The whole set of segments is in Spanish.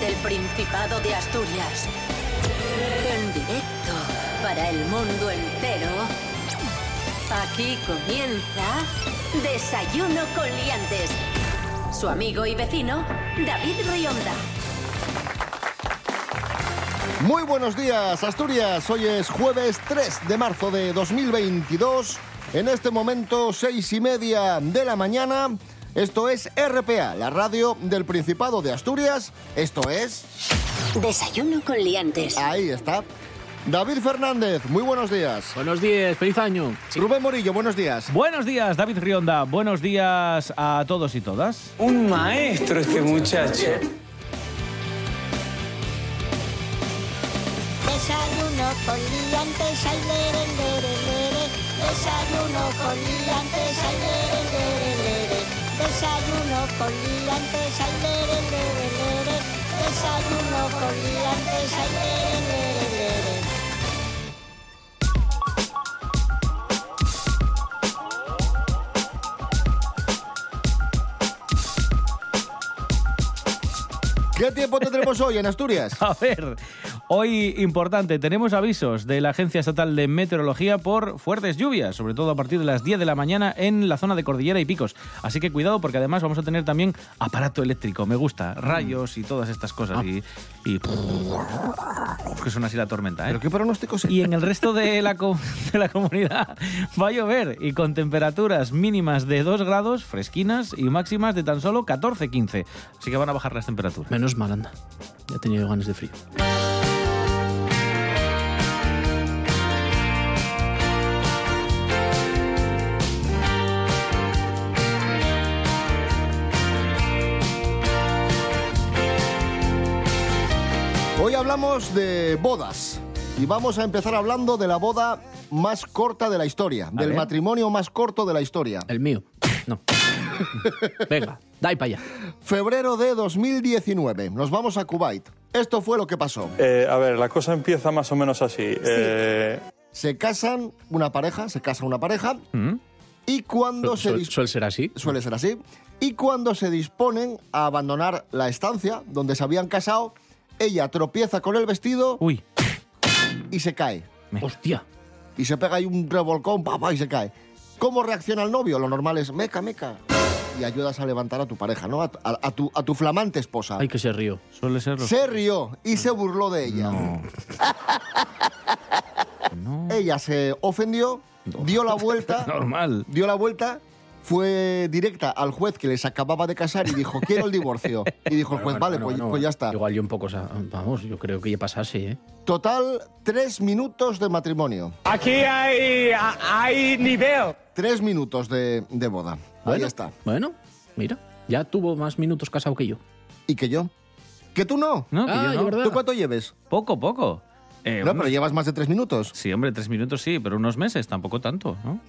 Desde el Principado de Asturias. En directo para el mundo entero. Aquí comienza Desayuno con Liantes. Su amigo y vecino, David Rionda. Muy buenos días, Asturias. Hoy es jueves 3 de marzo de 2022. En este momento, seis y media de la mañana. Esto es RPA, la radio del Principado de Asturias. Esto es. Desayuno con Liantes. Ahí está. David Fernández, muy buenos días. Buenos días, feliz año. Rubén Morillo, buenos días. Buenos días, David Rionda. Buenos días a todos y todas. Un maestro este muchacho. Desayuno con liantes, ay, lere, lere, lere. Desayuno con liantes, ay. Desayuno con liantes, ay, lere, lere, lere. Desayuno con liantes, ay, lere, lere, lere. ¿Qué tiempo tendremos hoy en Asturias? A ver, hoy importante, tenemos avisos de la Agencia Estatal de Meteorología por fuertes lluvias, sobre todo a partir de las 10 de la mañana en la zona de Cordillera y Picos. Así que cuidado porque además vamos a tener también aparato eléctrico, me gusta, rayos y todas estas cosas. Y, y que suena así la tormenta, ¿eh? ¿Pero qué pronóstico es? Y en el resto de la, co- de la comunidad va a llover y con temperaturas mínimas de 2 grados, fresquinas y máximas de tan solo 14-15. Así que van a bajar las temperaturas. Menos mal, anda. Ya he tenido ganas de frío. Hoy hablamos de bodas y vamos a empezar hablando de la boda más corta de la historia, del ver. matrimonio más corto de la historia. El mío. No. Venga, dai para allá. Febrero de 2019. Nos vamos a Kuwait. Esto fue lo que pasó. Eh, a ver, la cosa empieza más o menos así. Eh, Se casan una pareja, se casa una pareja ¿Mm? y cuando se suele ser así. suele ser así y cuando se disponen a abandonar la estancia donde se habían casado, ella tropieza con el vestido Uy, y se cae. Hostia. y se pega ahí un revolcón, papá, y se cae. ¿Cómo reacciona el novio? Lo normal es meca, meca. Y ayudas a levantar a tu pareja, ¿no? A, a- a tu, a tu flamante esposa. Ay, que se río. suele ser... Se rió y se burló de ella. No. Ella se ofendió, dio la vuelta, Normal. dio la vuelta, fue directa al juez que les acababa de casar y dijo, quiero el divorcio. Y dijo el juez, Bueno, vale, bueno, pues, bueno. pues ya está. Igual yo un poco, vamos, yo creo que ya pasase, ¿eh? Total, tres minutos de matrimonio. aquí hay, hay nivel. Tres minutos de, de boda. Ahí está. Bueno, mira, ya tuvo más minutos casado que yo. ¿Y que yo? ¿Que tú no? No, que Ah, yo no. verdad. ¿Tú cuánto lleves? Poco, poco. Eh, No, unos- pero llevas más de tres minutos. Sí, hombre, tres minutos sí, pero unos meses tampoco tanto, ¿no?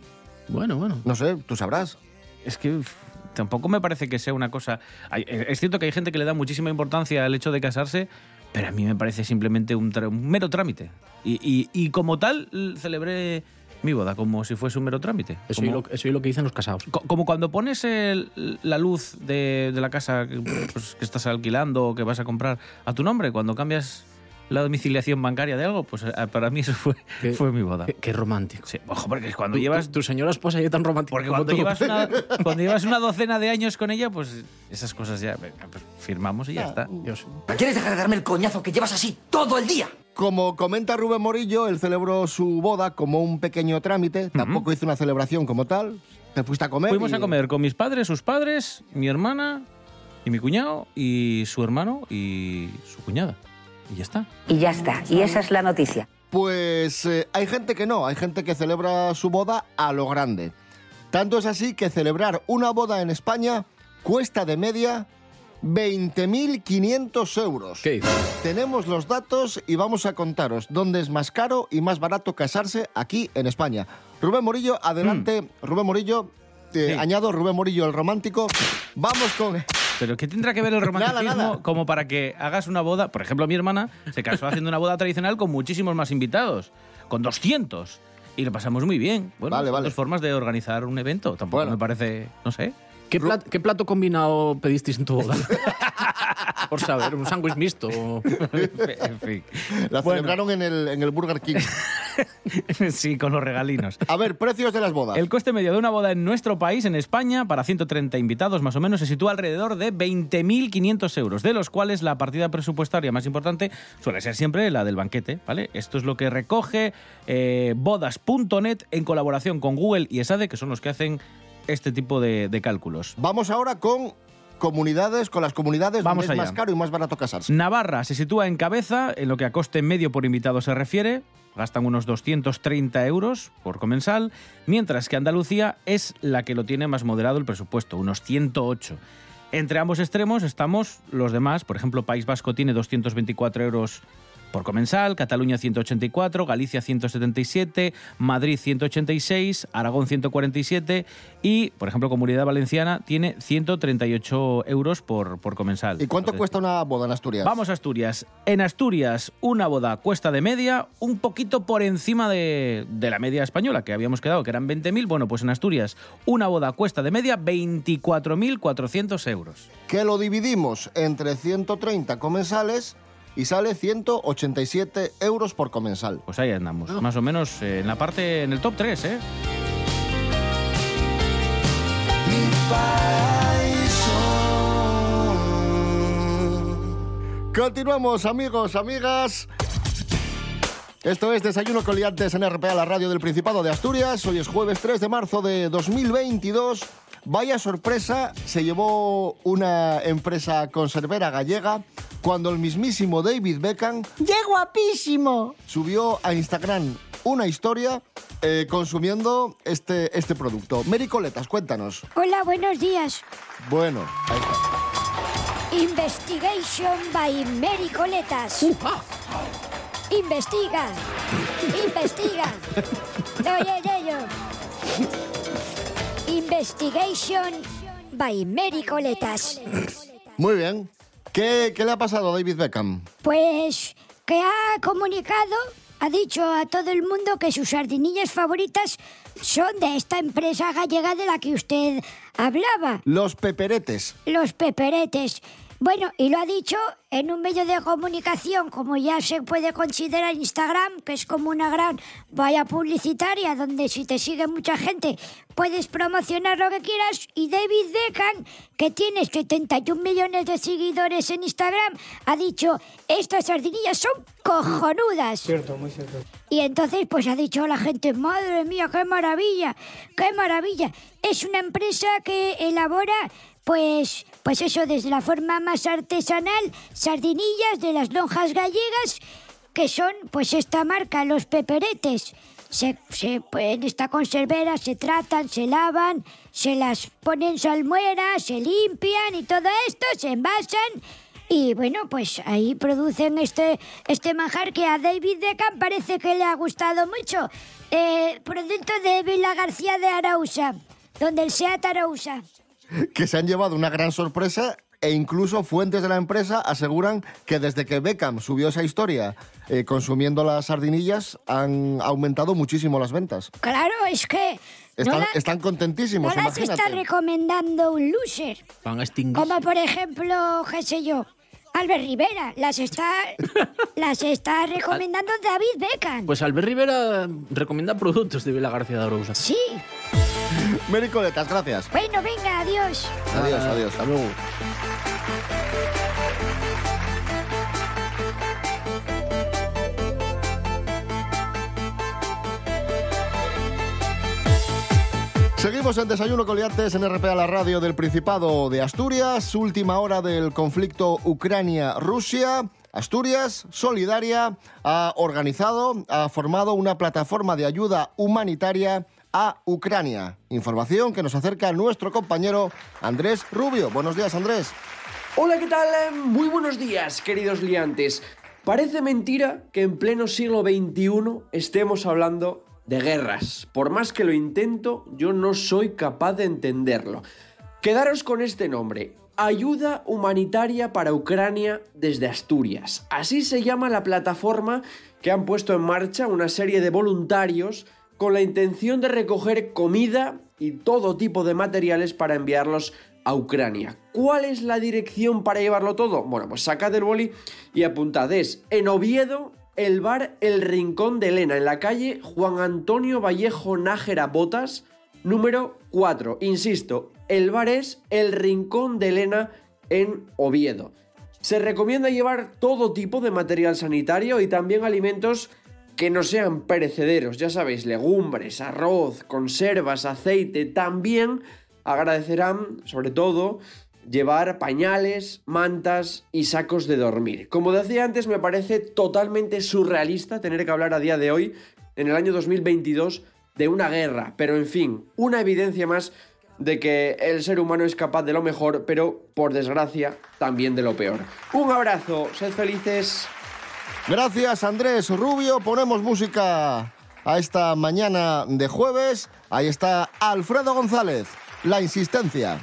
Bueno, bueno. No sé, tú sabrás. Es que uf, tampoco me parece que sea una cosa... hay- eh, Es cierto que hay gente que le da muchísima importancia al hecho de casarse, pero a mí me parece simplemente un, tra- un mero trámite. Y, y- y como tal, celebré mi boda como si fuese un mero trámite. Eso como, es, lo, eso es lo que dicen los casados. co- como cuando pones el- la luz de, de la casa que, pues, que estás alquilando o que vas a comprar a tu nombre, cuando cambias la domiciliación bancaria de algo, pues eh, para mí eso fue, Qué- fue mi boda. Qué, qué romántico. Sí, ojo, porque cuando Tu- llevas tu, tu señora esposa ya tan romántica porque como cuando tú. llevas, una, cuando llevas una docena de años con ella, pues esas cosas ya pues, firmamos y ya está. Dios. ¿Quieres dejar de darme el coñazo que llevas así todo el día? Como comenta Rubén Morillo, él celebró su boda como un pequeño trámite. Tampoco hizo una celebración como tal. Te fuiste a comer. Fuimos y- a comer con mis padres, sus padres, mi hermana y mi cuñado y su hermano y su cuñada. Y ya está. Y ya está. Y esa es la noticia. Pues eh, hay gente que no, hay gente que celebra su boda a lo grande. Tanto es así que celebrar una boda en España cuesta de media 20.500 euros. ¿Qué dices? Tenemos los datos y vamos a contaros dónde es más caro y más barato casarse aquí en España. Rubén Morillo, adelante. Rubén Morillo, Sí. añado Rubén Morillo el romántico. Vamos con... Pero ¿qué tendrá que ver el romanticismo Nada, nada. como para que hagas una boda? Por ejemplo, mi hermana se casó haciendo una boda tradicional con muchísimos más invitados, con 200. Y lo pasamos muy bien. Bueno, Vale, vale. dos formas de organizar un evento. Tampoco Bueno. me parece, no sé. ¿Qué, plat- qué plato combinado pedisteis en tu boda? Por saber, un sándwich mixto. en fin. La Bueno. celebraron en el, en el Burger King. sí, con los regalinos. A ver, precios de las bodas. El coste medio de una boda en nuestro país, en España, para 130 invitados más o menos, se sitúa alrededor de 20.500 euros, de los cuales la partida presupuestaria más importante suele ser siempre la del banquete, ¿vale? Esto es lo que recoge eh, bodas.net en colaboración con Google y ESADE, que son los que hacen este tipo de, de cálculos. Vamos ahora con comunidades, con las comunidades Vamos donde es más caro y más barato casarse. Navarra se sitúa en cabeza en lo que a coste medio por invitado se refiere. Gastan unos 230 euros por comensal, mientras que Andalucía es la que lo tiene más moderado el presupuesto, unos 108. Entre ambos extremos estamos los demás, por ejemplo, País Vasco tiene 224 euros por comensal, Cataluña 184, Galicia 177, Madrid 186, Aragón 147 y, por ejemplo, Comunidad Valenciana tiene 138 euros por, por comensal. ¿Y cuánto Entonces, cuesta una boda en Asturias? Vamos a Asturias. En Asturias, una boda cuesta de media un poquito por encima de, de la media española, que habíamos quedado, que eran 20.000. Bueno, pues en Asturias, una boda cuesta de media 24.400 euros. Que lo dividimos entre 130 comensales y sale 187 euros por comensal. Pues ahí andamos, más o menos eh, en la parte, en el top 3, ¿eh? Continuamos, amigos, amigas. Esto es Desayuno con Liantes en RPA, la radio del Principado de Asturias. Hoy es jueves 3 de marzo de 2022. Vaya sorpresa se llevó una empresa conservera gallega cuando el mismísimo David Beckham ¡Qué guapísimo! subió a Instagram una historia eh, consumiendo este, este producto. Mary Coletas, cuéntanos. Hola, buenos días. Bueno, ahí está. Investigation by Mary Coletas. Investiga. Investiga. Oye. Investigation by Mary Coletas. Muy bien. ¿Qué, qué le ha pasado a David Beckham? Pues que ha comunicado, ha dicho a todo el mundo que sus sardinillas favoritas son de esta empresa gallega de la que usted hablaba. Los peperetes. Los peperetes. Bueno, y lo ha dicho en un medio de comunicación, como ya se puede considerar Instagram, que es como una gran valla publicitaria, donde si te sigue mucha gente puedes promocionar lo que quieras. Y David Beckham, que tiene 71 millones de seguidores en Instagram, ha dicho, estas sardinillas son cojonudas. Cierto, muy cierto. Y entonces pues ha dicho la gente, madre mía, qué maravilla, qué maravilla. Es una empresa que elabora pues pues eso desde la forma más artesanal, sardinillas de las lonjas gallegas, que son pues esta marca, los peperetes. Se, se, en esta conservera se tratan, se lavan, se las ponen salmuera, se limpian y todo esto, se envasan y bueno, pues ahí producen este, este manjar que a David Beckham parece que le ha gustado mucho. Eh, producto de Vila García de Arausa, donde el SEAT Arausa. Que se han llevado una gran sorpresa e incluso fuentes de la empresa aseguran que desde que Beckham subió esa historia eh, consumiendo las sardinillas han aumentado muchísimo las ventas. Claro, es que no, Están, la- están contentísimos, no las imagínate. está recomendando un loser. Van a extinguir. Como por ejemplo, qué sé yo, Albert Rivera. Las está, las está recomendando David Beckham. Pues Albert Rivera recomienda productos de Vila García de Arousa. Sí. Mericoletas, gracias. Bueno, venga, adiós. Adiós, adiós. Hasta luego. Seguimos en Desayuno Coliantes en RPA, la radio del Principado de Asturias. Última hora del conflicto Ucrania-Rusia. Asturias Solidaria ha organizado, ha formado una plataforma de ayuda humanitaria a Ucrania. Información que nos acerca nuestro compañero Andrés Rubio. Buenos días, Andrés. Hola, ¿qué tal? Muy buenos días, queridos liantes. Parece mentira que en pleno siglo XXI estemos hablando de guerras. Por más que lo intento, yo no soy capaz de entenderlo. Quedaros con este nombre. Ayuda Humanitaria para Ucrania desde Asturias. Así se llama la plataforma que han puesto en marcha una serie de voluntarios con la intención de recoger comida y todo tipo de materiales para enviarlos a Ucrania. ¿Cuál es la dirección para llevarlo todo? Bueno, pues sacad el boli y apuntad. Es en Oviedo, el bar El Rincón de Elena, en la calle Juan Antonio Vallejo Nájera Botas, número 4. Insisto, el bar es El Rincón de Elena en Oviedo. Se recomienda llevar todo tipo de material sanitario y también alimentos que no sean perecederos, ya sabéis, legumbres, arroz, conservas, aceite, también agradecerán, sobre todo, llevar pañales, mantas y sacos de dormir. Como decía antes, me parece totalmente surrealista tener que hablar a día de hoy, en el año 2022, de una guerra, pero en fin, una evidencia más de que el ser humano es capaz de lo mejor, pero por desgracia también de lo peor. Un abrazo, sed felices. Gracias Andrés Rubio, ponemos música a esta mañana de jueves. Ahí está Alfredo González, La Insistencia.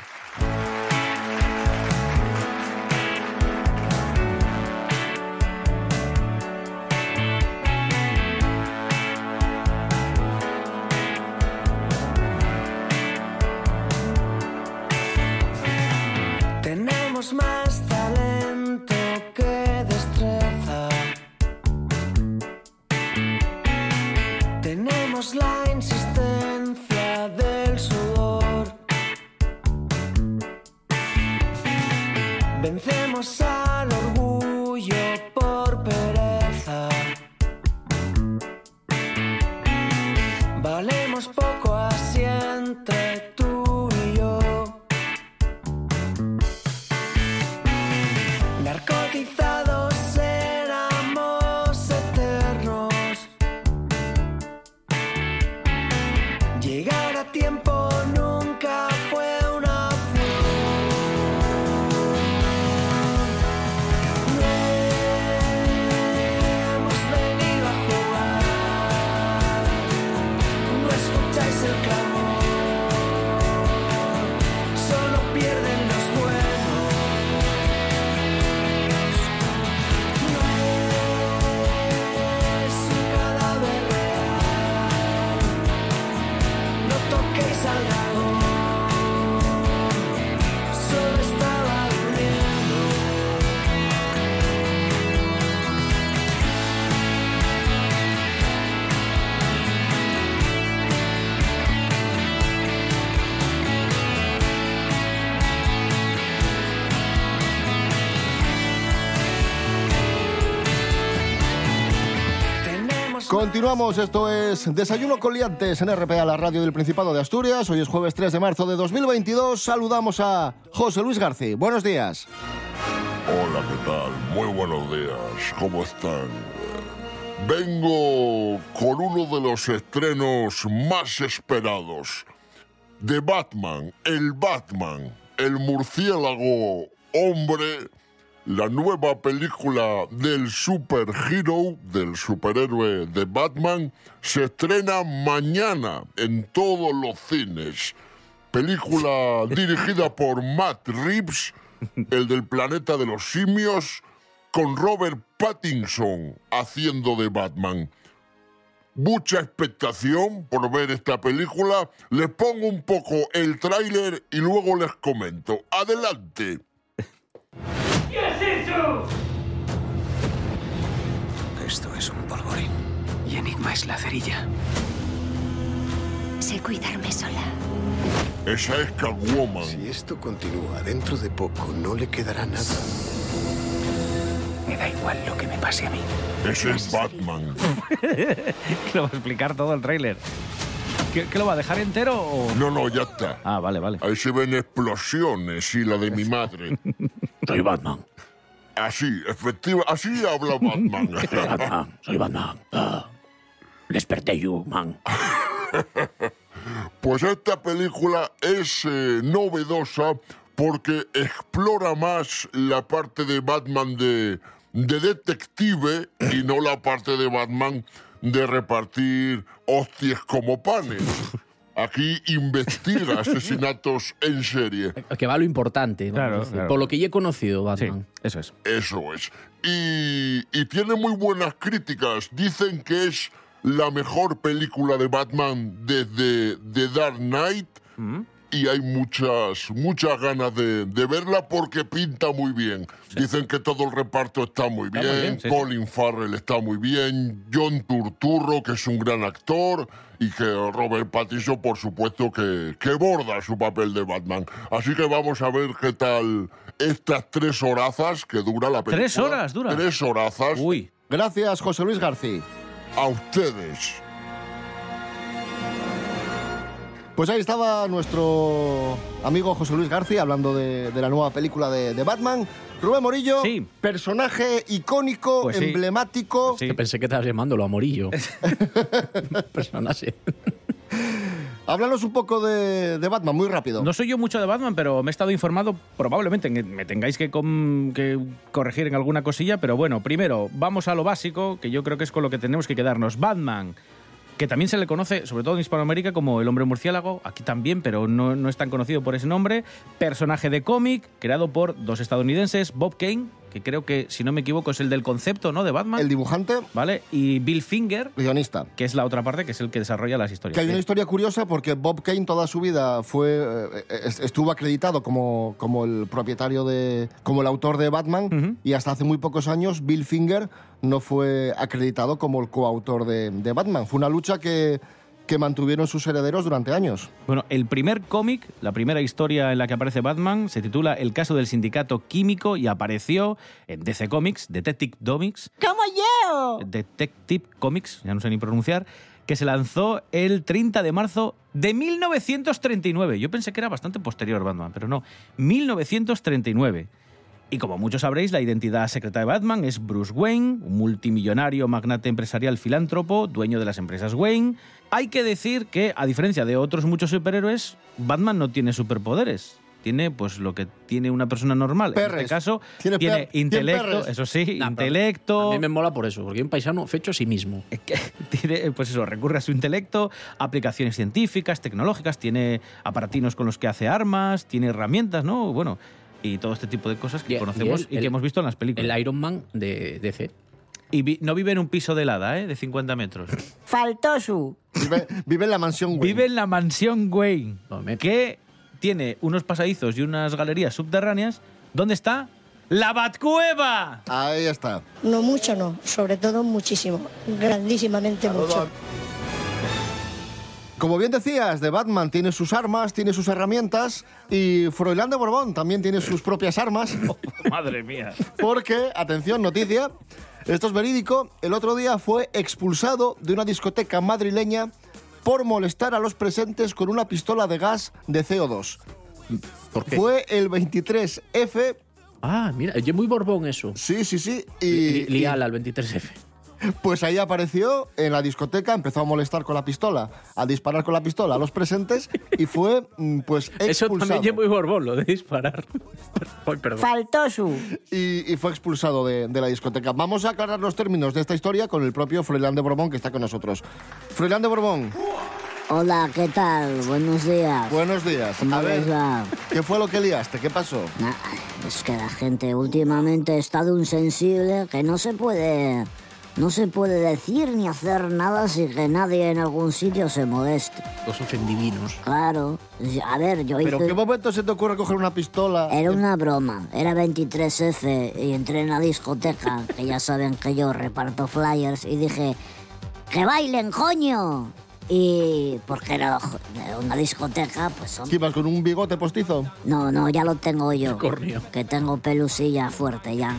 Continuamos, esto es Desayuno con Liantes en RPA, la radio del Principado de Asturias. Hoy es jueves 3 de marzo de 2022. Saludamos a José Luis García. Buenos días. Hola, ¿qué tal? Muy buenos días. ¿Cómo están? Vengo con uno de los estrenos más esperados de Batman, el Batman, el murciélago hombre, la nueva película del superhero, del superhéroe de Batman, se estrena mañana en todos los cines. Película dirigida por Matt Reeves, el del planeta de los simios, con Robert Pattinson haciendo de Batman. Mucha expectación por ver esta película. Les pongo un poco el tráiler y luego les comento. Adelante. Esto es un polvorín. Y Enigma es la cerilla. Sé cuidarme sola. Esa es Catwoman. Si esto continúa, dentro de poco no le quedará nada. Me da igual lo que me pase a mí. Ese es Batman. que lo va a explicar todo el tráiler. ¿Qué, qué lo va a dejar entero o...? No, no, ya está. Ah, vale, vale. Ahí se ven explosiones y la de mi madre. Soy Batman. Así, efectiva, así habla Batman. Soy Batman. Soy Batman. Ah, desperté you, man. Pues esta película es eh, novedosa porque explora más la parte de Batman de, de detective y no la parte de Batman de repartir hostias como panes. Aquí investiga asesinatos en serie. Que va lo importante. claro. Por lo que ya he conocido, Batman. eso es. Eso es. Y, y tiene muy buenas críticas. Dicen que es la mejor película de Batman desde The Dark Knight. Y hay muchas, muchas ganas de, de verla porque pinta muy bien. Dicen que todo el reparto está muy Está bien, muy bien, sí, sí. Colin Farrell está muy bien, John Turturro, que es un gran actor, y que Robert Pattinson, por supuesto, que, que borda su papel de Batman. Así que vamos a ver qué tal estas tres horazas que dura la película. ¿Tres horas dura? Tres horazas. Uy. Gracias, José Luis García. A ustedes. Pues ahí estaba nuestro amigo José Luis García hablando de, de la nueva película de, de Batman. Rubén Morillo, personaje icónico, Pues sí. emblemático. Que pensé que estabas llamándolo a Morillo. Personaje. Háblanos un poco de, de Batman, muy rápido. No soy yo mucho de Batman, pero me he estado informado. Probablemente me tengáis que, com- que corregir en alguna cosilla, pero bueno, primero, vamos a lo básico, que yo creo que es con lo que tenemos que quedarnos. Batman, que también se le conoce, sobre todo en Hispanoamérica, como el hombre murciélago, aquí también, pero no, no es tan conocido por ese nombre. Personaje de cómic, creado por dos estadounidenses, Bob Kane, que creo que, si no me equivoco, es el del concepto, ¿no? De Batman. El dibujante. ¿Vale? Y Bill Finger, guionista. Que es la otra parte, que es el que desarrolla las historias. Que hay una historia curiosa porque Bob Kane toda su vida fue eh, est- estuvo acreditado como, como el propietario de como el autor de Batman y hasta hace muy pocos años Bill Finger no fue acreditado como el coautor de, de Batman. Fue una lucha que, que mantuvieron sus herederos durante años. Bueno, el primer cómic, la primera historia en la que aparece Batman, se titula El caso del sindicato químico y apareció en DC Comics, Detective Comics, ¡Como yo! Detective Comics, ya no sé ni pronunciar, que se lanzó el 30 de marzo de 1939. Yo pensé que era bastante posterior Batman, pero no, 1939. Y como muchos sabréis, la identidad secreta de Batman es Bruce Wayne, un multimillonario magnate empresarial filántropo, dueño de las empresas Wayne. Hay que decir que, a diferencia de otros muchos superhéroes, Batman no tiene superpoderes. Tiene pues lo que tiene una persona normal. En Perres. este caso, Tiene tiene, intelecto, eso sí, Nah, intelecto. A mí me mola por eso, porque un paisano fecho a sí mismo. tiene, pues eso, recurre a su intelecto, aplicaciones científicas, tecnológicas, tiene aparatinos con los que hace armas, tiene herramientas, ¿no? Bueno, y todo este tipo de cosas que Y- conocemos y y, el- que hemos visto en las películas. El Iron Man de DC. Y vi- no vive en un piso de helada, ¿eh? De 50 metros. Faltó su. Vive, vive en la mansión Wayne. Vive en la mansión Wayne, que tiene unos pasadizos y unas galerías subterráneas. ¿Dónde está? ¡La Batcueva! Ahí está. No mucho, no. Sobre todo muchísimo. Grandísimamente mucho. Como bien decías, de Batman tiene sus armas, tiene sus herramientas y Froilán de Borbón también tiene sus propias armas. Madre mía. Porque, atención, noticia, esto es verídico, el otro día fue expulsado de una discoteca madrileña por molestar a los presentes con una pistola de gas de CO2. ¿Por qué? Fue el 23F. Ah, mira, es muy Borbón eso. Sí, sí, sí. Y, Lial al 23F. Pues ahí apareció en la discoteca, empezó a molestar con la pistola, a disparar con la pistola a los presentes y fue mm, pues expulsado. Eso también es muy Borbón, lo de disparar. Ay, perdón. Faltó su. y, y fue expulsado de, de la discoteca. Vamos a aclarar los términos de esta historia con el propio Froilán de Borbón que está con nosotros. Froilán de Borbón, Hola, ¿qué tal? Buenos días. buenos días. ¿Cómo A ver, va? ¿qué fue lo que liaste? ¿Qué pasó? Nah, es que la gente últimamente está de un sensible que no se puede... No se puede decir ni hacer nada sin que nadie en algún sitio se moleste. Los ofendivinos. Claro. A ver, yo ¿Pero hice... qué momento se te ocurre coger una pistola? Era una broma, era 23F y entré en la discoteca, que ya saben que yo reparto flyers, y dije, ¡que bailen, coño! Y porque era una discoteca, pues son... ¿Qué ibas con un bigote postizo? No, no, ya lo tengo yo. Cornio. Que tengo pelusilla fuerte ya.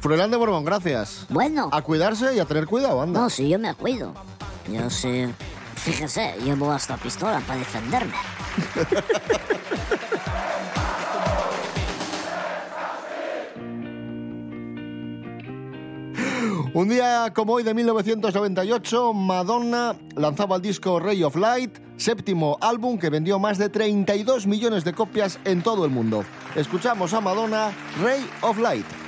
Froilán de Borbón, gracias. Bueno. A cuidarse y a tener cuidado, anda. No, sí, yo me cuido. Yo sí... Fíjese, llevo hasta pistola para defenderme. Un día como hoy de 1998, Madonna lanzaba el disco Ray of Light, séptimo álbum que vendió más de 32 millones de copias en todo el mundo. Escuchamos a Madonna, Ray of Light.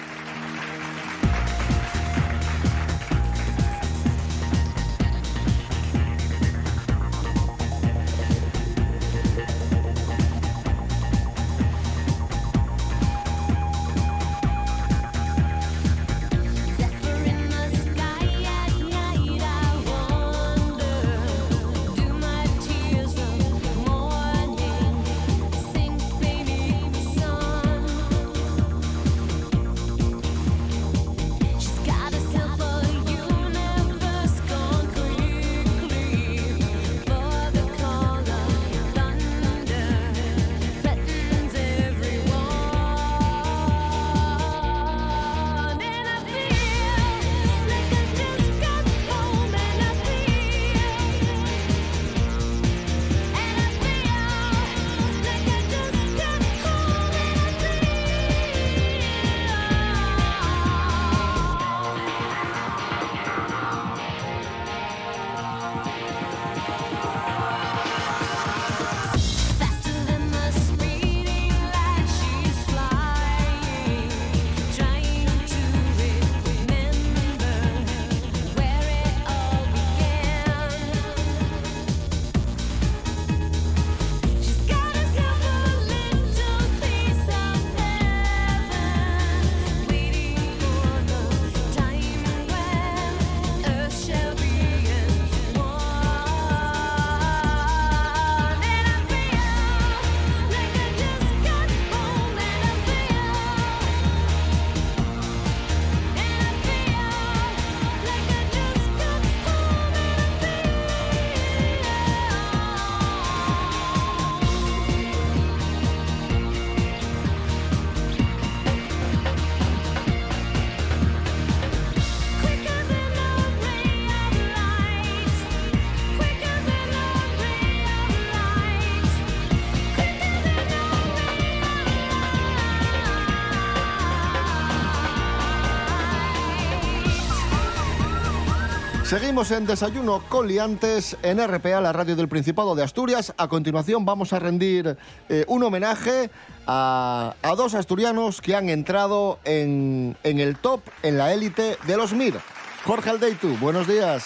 Seguimos en Desayuno Coliantes en RPA, la radio del Principado de Asturias. A continuación vamos a rendir eh, un homenaje a, a dos asturianos que han entrado en, en el top, en la élite de los MIR. Jorge Aldeitu, buenos días.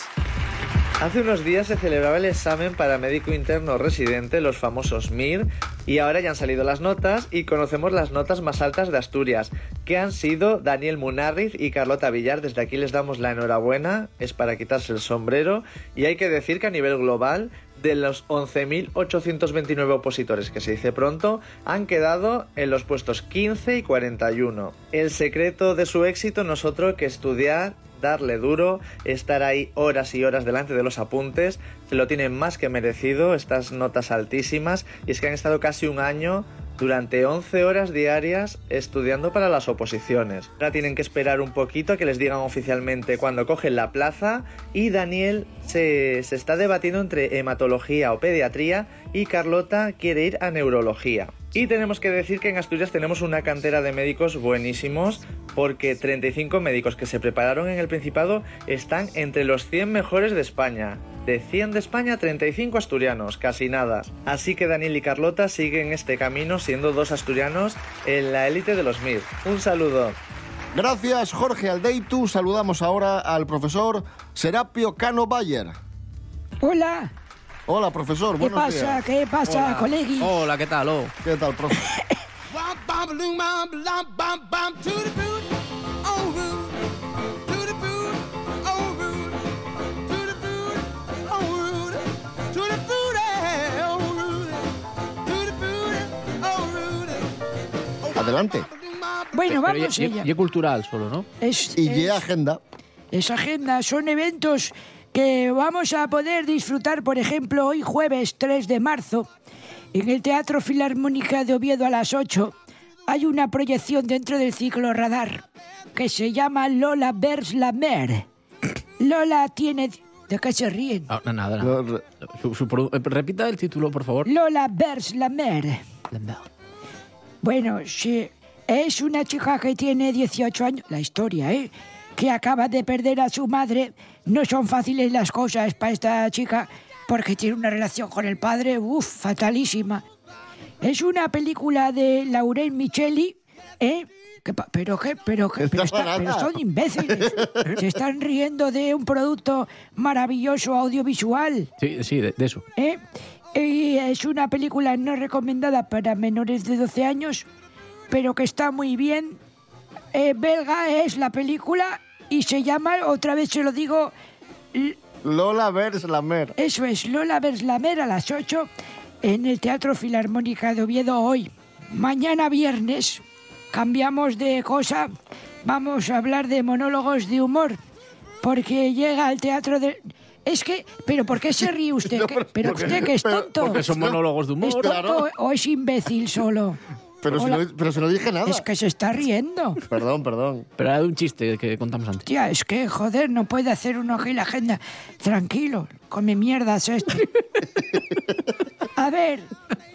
Hace unos días se celebraba el examen para médico interno residente, los famosos MIR, y ahora ya han salido las notas y conocemos las notas más altas de Asturias, que han sido Daniel Munarriz y Carlota Villar. Desde aquí les damos la enhorabuena, es para quitarse el sombrero, y hay que decir que a nivel global de los 11.829 opositores, que se dice pronto, han quedado en los puestos 15 y 41. El secreto de su éxito no es otro que estudiar darle duro, estar ahí horas y horas delante de los apuntes, se lo tienen más que merecido, estas notas altísimas, y es que han estado casi un año durante 11 horas diarias estudiando para las oposiciones. Ahora tienen que esperar un poquito a que les digan oficialmente cuando cogen la plaza y Daniel se, se está debatiendo entre hematología o pediatría y Carlota quiere ir a neurología. Y tenemos que decir que en Asturias tenemos una cantera de médicos buenísimos porque 35 médicos que se prepararon en el Principado están entre los 100 mejores de España. De 100 de España, 35 asturianos, casi nada. Así que Daniel y Carlota siguen este camino siendo dos asturianos en la élite de los MIR. Un saludo. Gracias, Jorge Aldeitu. Saludamos ahora al profesor Serapio Cano Bayer. Hola. Hola, profesor. ¿Qué Buenos pasa? días. ¿Qué pasa, Hola. colegi? Hola, ¿qué tal? Oh. ¿Qué tal, profe? Adelante. Bueno, vamos allá. y cultural solo, ¿no? Es, Y es- agenda. es agenda, son eventos que vamos a poder disfrutar, por ejemplo, hoy jueves 3 de marzo, en el Teatro Filarmónica de Oviedo a las 8, hay una proyección dentro del ciclo Radar que se llama Lola Vers la Mer. Lola tiene... ¿De qué se ríen? Ah, no, nada, nada. Su- su produ- eh, repita el título, por favor. Lola Vers la Mer. Bueno, sí, es una chica que tiene 18 años, la historia, ¿eh? Que acaba de perder a su madre. No son fáciles las cosas para esta chica porque tiene una relación con el padre, uff, fatalísima. Es una película de Lauren Micheli, ¿eh? ¿Qué pa- ¿Pero qué? ¿Pero qué? Pero, está- pero son imbéciles. Se están riendo de un producto maravilloso audiovisual. Sí, sí, de, de eso. ¿eh? Y es una película no recomendada para menores de 12 años, pero que está muy bien. Eh, belga es la película y se llama, otra vez se lo digo, Lola Vers la Mer. eso es Lola Verslamer a las 8 en el Teatro Filarmónica de Oviedo hoy. Mañana viernes cambiamos de cosa, vamos a hablar de monólogos de humor, porque llega al teatro de... Es que, pero ¿por qué se ríe usted? ¿Qué- pero usted que es tonto. Porque son monólogos de humor. ¿Es tonto Claro. o es imbécil solo? Pero si, Hola. no, pero si no dije nada. Es que se está riendo. Perdón, perdón. Pero era de un chiste que contamos antes. Tía, es que, joder, no puede hacer uno aquí la agenda. Tranquilo, come mierdas esto. A ver,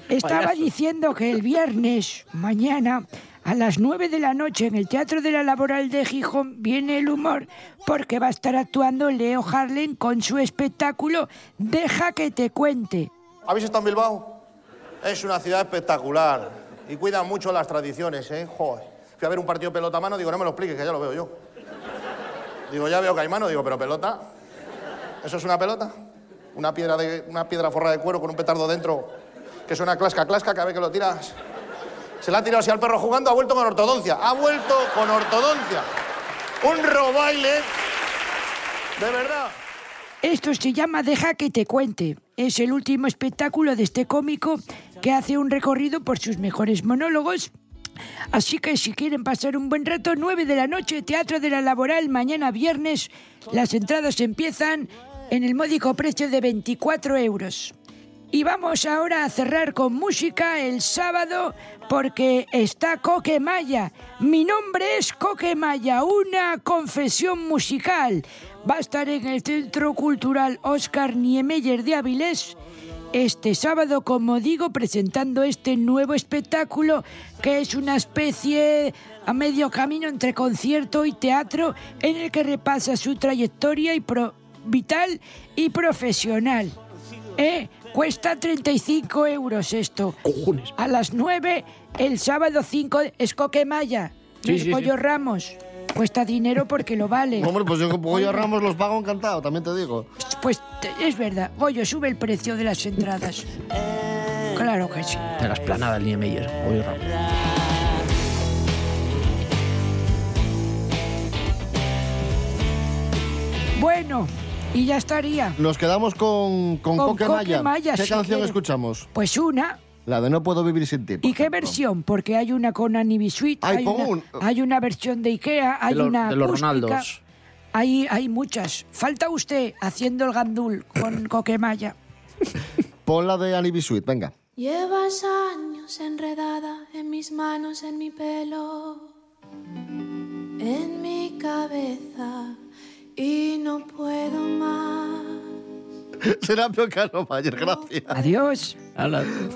estaba Payaso. diciendo que el viernes, mañana, a las 9 de la noche, en el Teatro de la Laboral de Gijón, viene el humor, porque va a estar actuando Leo Harlem con su espectáculo Deja que te cuente. ¿Habéis estado en Bilbao? Es una ciudad espectacular y cuidan mucho las tradiciones, ¿eh? Joder. Fui a ver un partido pelota mano, digo, no me lo expliques, que ya lo veo yo. Digo, ya veo que hay mano, digo, pero pelota. ¿Eso es una pelota? Una piedra, de, una piedra forrada de cuero con un petardo dentro que suena clasca, clasca, cada vez que lo tiras. Se la ha tirado así al perro jugando, ha vuelto con ortodoncia. Ha vuelto con ortodoncia. Un robaile. De verdad. Esto se llama Deja que te cuente. Es el último espectáculo de este cómico que hace un recorrido por sus mejores monólogos. Así que si quieren pasar un buen rato, 9 de la noche, Teatro de la Laboral, mañana viernes. Las entradas empiezan en el módico precio de 24 euros. Y vamos ahora a cerrar con música el sábado porque está Coquemaya. Mi nombre es Coquemaya, una confesión musical. Va a estar en el Centro Cultural Oscar Niemeyer de Avilés este sábado, como digo, presentando este nuevo espectáculo que es una especie a medio camino entre concierto y teatro en el que repasa su trayectoria y, pro- vital y profesional. ¿Eh? Cuesta 35 euros esto. A las 9, el sábado 5, es Coquemaya. Sí, sí, sí. Pollo Ramos. Cuesta dinero porque lo vale. Hombre, pues yo con Pollo Ramos los pago encantado, también te digo. Pues es verdad. Goyo, sube el precio de las entradas. Claro que sí. De la esplanada del Niemeyer. Pollo Ramos. Bueno, y ya estaría. Nos quedamos con, con, Con Coque Maya. ¿Qué si canción quiere. escuchamos? Pues una. La de No puedo vivir sin ti. ¿Y qué versión? Porque hay una con Annie Ay, hay, un- hay una versión de Ikea, hay De una de los acústica. Ronaldos. Hay, hay muchas. Falta usted haciendo el gandul con Coquemaya. Pon la de Annie. Sweet, venga. Llevas años enredada en mis manos, en mi pelo, en mi cabeza y no puedo más. Será Cano Mayer, gracias. Adiós.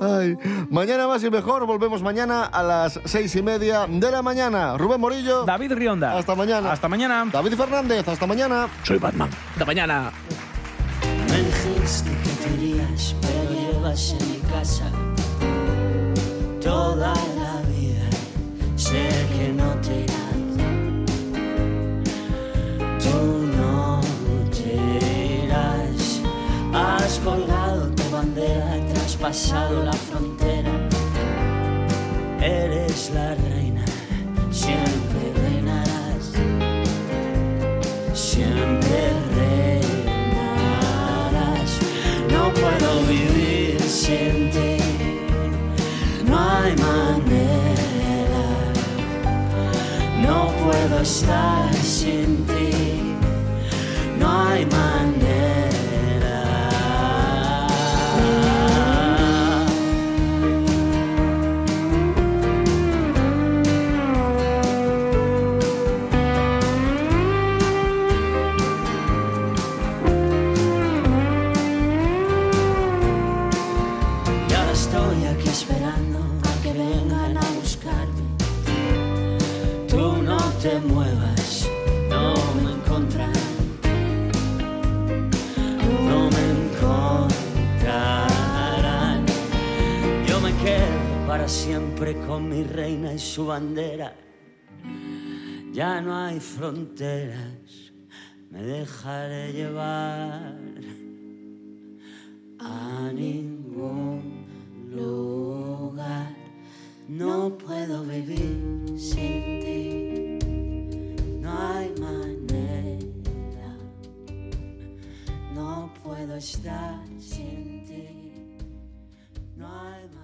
Ay, mañana más y mejor. Volvemos mañana a las seis y media de la mañana. Rubén Morillo. David Rionda. Hasta mañana. Hasta mañana. David Fernández. Hasta mañana. Soy Batman. Hasta mañana. Me dijiste que te irías, pero llevas en mi casa toda la traspasado la frontera. Eres la reina, siempre reinarás. Siempre reinarás. No puedo vivir sin ti. No hay manera. No puedo estar sin ti. Reina y su bandera. Ya no hay fronteras, me dejaré llevar a ningún lugar. No puedo vivir sin ti. No hay manera. No puedo estar sin ti. No hay manera.